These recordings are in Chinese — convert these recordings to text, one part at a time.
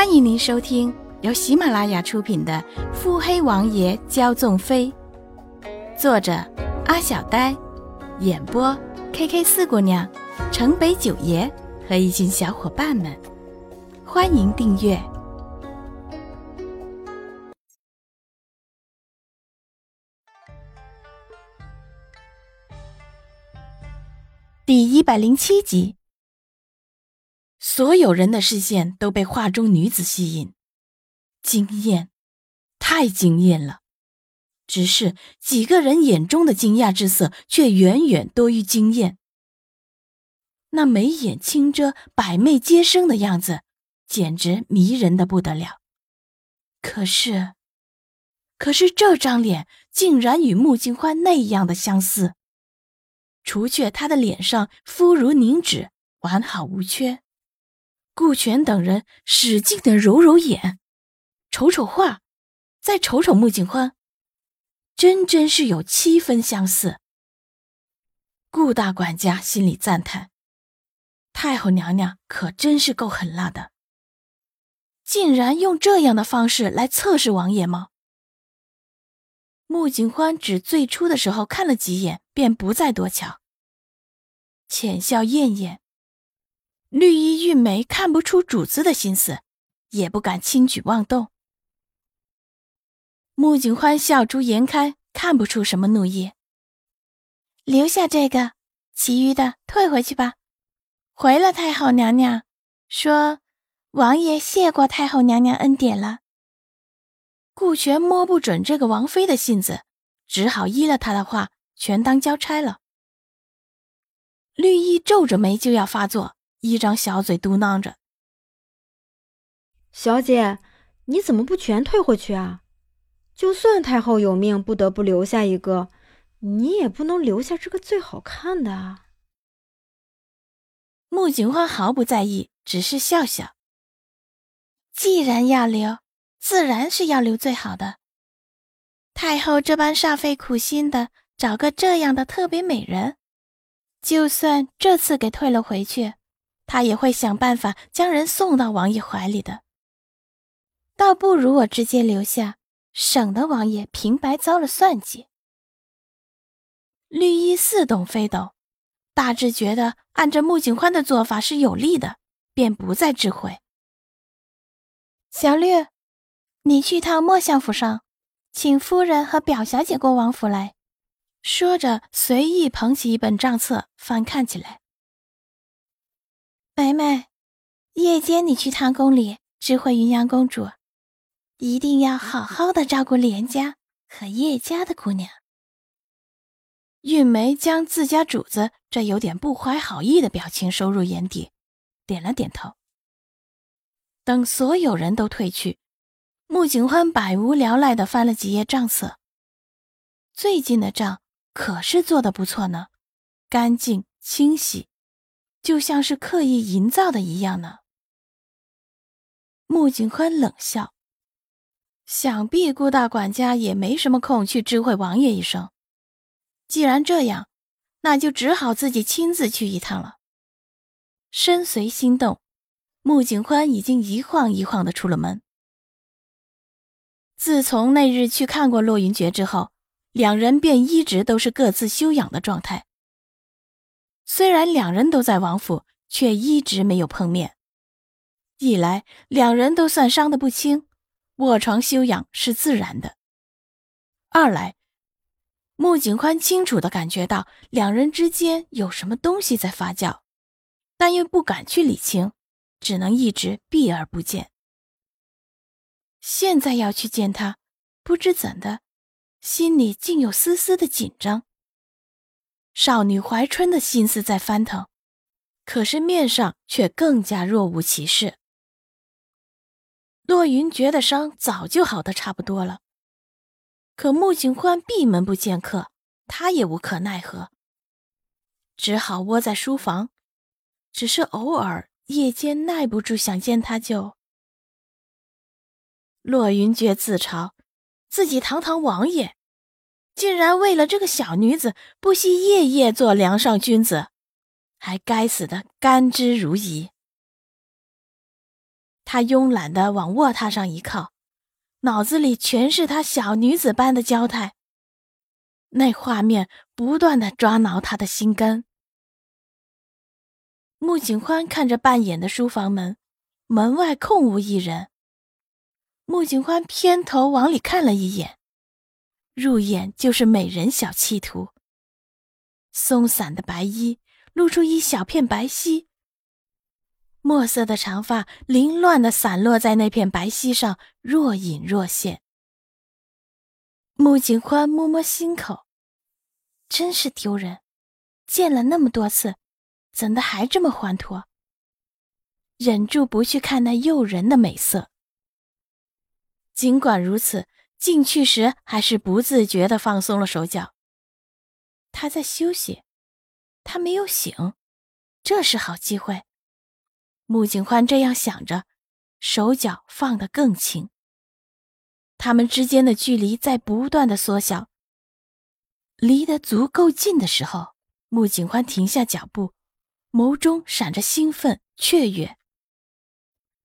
欢迎您收听由喜马拉雅出品的《腹黑王爷骄纵妃》，作者阿小呆，演播 K K 四姑娘、城北九爷和一群小伙伴们。欢迎订阅第一百零七集。所有人的视线都被画中女子吸引，惊艳，太惊艳了。只是几个人眼中的惊讶之色却远远多于惊艳。那眉眼轻遮、百媚皆生的样子，简直迷人的不得了。可是，可是这张脸竟然与穆静欢那样的相似，除却她的脸上肤如凝脂，完好无缺。顾全等人使劲的揉揉眼，瞅瞅画，再瞅瞅穆景欢，真真是有七分相似。顾大管家心里赞叹：太后娘娘可真是够狠辣的，竟然用这样的方式来测试王爷吗？穆景欢只最初的时候看了几眼，便不再多瞧，浅笑艳艳。绿衣玉梅看不出主子的心思，也不敢轻举妄动。穆景欢笑逐颜开，看不出什么怒意。留下这个，其余的退回去吧。回了太后娘娘，说王爷谢过太后娘娘恩典了。顾全摸不准这个王妃的性子，只好依了他的话，全当交差了。绿衣皱着眉就要发作。一张小嘴嘟囔着：“小姐，你怎么不全退回去啊？就算太后有命，不得不留下一个，你也不能留下这个最好看的啊。”穆景欢毫不在意，只是笑笑：“既然要留，自然是要留最好的。太后这般煞费苦心的找个这样的特别美人，就算这次给退了回去。”他也会想办法将人送到王爷怀里的，倒不如我直接留下，省得王爷平白遭了算计。绿衣似懂非懂，大致觉得按着穆景欢的做法是有利的，便不再智慧。小绿，你去趟莫相府上，请夫人和表小姐过王府来。说着，随意捧起一本账册，翻看起来。梅梅，夜间你去趟宫里知会云阳公主，一定要好好的照顾连家和叶家的姑娘。玉梅将自家主子这有点不怀好意的表情收入眼底，点了点头。等所有人都退去，穆景欢百无聊赖的翻了几页账册。最近的账可是做的不错呢，干净清晰。就像是刻意营造的一样呢。穆景欢冷笑，想必顾大管家也没什么空去知会王爷一声。既然这样，那就只好自己亲自去一趟了。身随心动，穆景欢已经一晃一晃的出了门。自从那日去看过洛云珏之后，两人便一直都是各自休养的状态。虽然两人都在王府，却一直没有碰面。一来，两人都算伤得不轻，卧床休养是自然的；二来，穆景宽清楚的感觉到两人之间有什么东西在发酵，但又不敢去理清，只能一直避而不见。现在要去见他，不知怎的，心里竟有丝丝的紧张。少女怀春的心思在翻腾，可是面上却更加若无其事。洛云觉得伤早就好的差不多了，可穆景欢闭门不见客，他也无可奈何，只好窝在书房。只是偶尔夜间耐不住想见他，就……洛云觉自嘲，自己堂堂王爷。竟然为了这个小女子不惜夜夜做梁上君子，还该死的甘之如饴。他慵懒的往卧榻上一靠，脑子里全是他小女子般的娇态。那画面不断的抓挠他的心肝。穆景欢看着半掩的书房门，门外空无一人。穆景欢偏头往里看了一眼，入眼就是美人小气图。松散的白衣露出一小片白皙，墨色的长发凌乱的散落在那片白皙上，若隐若现。穆景欢摸摸心口，真是丢人，见了那么多次。怎的还这么欢脱？忍住不去看那诱人的美色。尽管如此，进去时还是不自觉的放松了手脚。他在休息，他没有醒，这是好机会。穆景欢这样想着，手脚放得更轻。他们之间的距离在不断的缩小，离得足够近的时候，穆景欢停下脚步。眸中闪着兴奋雀跃，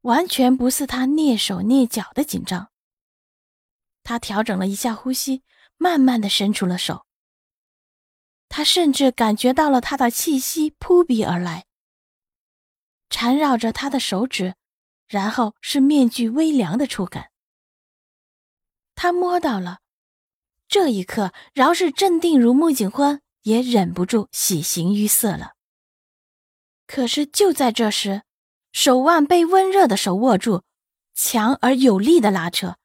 完全不似他蹑手蹑脚的紧张。他调整了一下呼吸，慢慢的伸出了手。他甚至感觉到了他的气息扑鼻而来，缠绕着他的手指，然后是面具微凉的触感。他摸到了，这一刻，饶是镇定如穆景欢，也忍不住喜形于色了。可是就在这时，手腕被温热的手握住，强而有力的拉扯，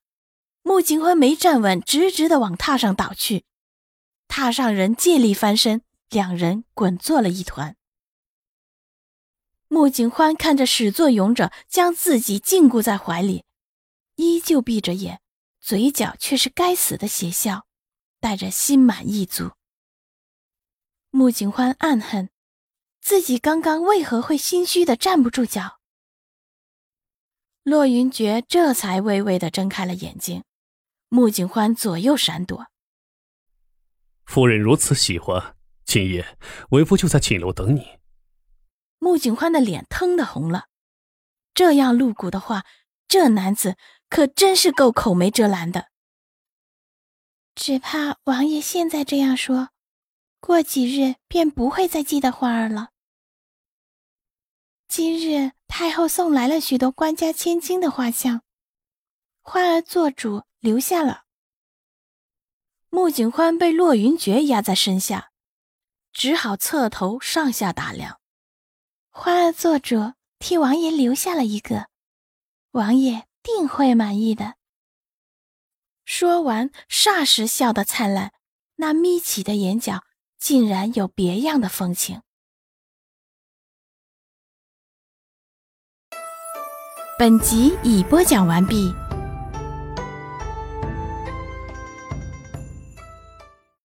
穆景欢没站稳，直直的往榻上倒去。榻上人借力翻身，两人滚作了一团。穆景欢看着始作俑者将自己禁锢在怀里，依旧闭着眼，嘴角却是该死的邪笑，带着心满意足。穆景欢暗恨。自己刚刚为何会心虚的站不住脚？骆云珏这才微微的睁开了眼睛，穆景欢左右闪躲。夫人如此喜欢，今夜为夫就在寝楼等你。穆景欢的脸腾的红了，这样露骨的话，这男子可真是够口没遮拦的。只怕王爷现在这样说。过几日便不会再记得花儿了。今日太后送来了许多官家千金的画像，花儿做主留下了。穆景欢被洛云珏压在身下，只好侧头上下打量。花儿做主替王爷留下了一个，王爷定会满意的。说完，霎时笑得灿烂，那眯起的眼角。竟然有别样的风情。本集已播讲完毕。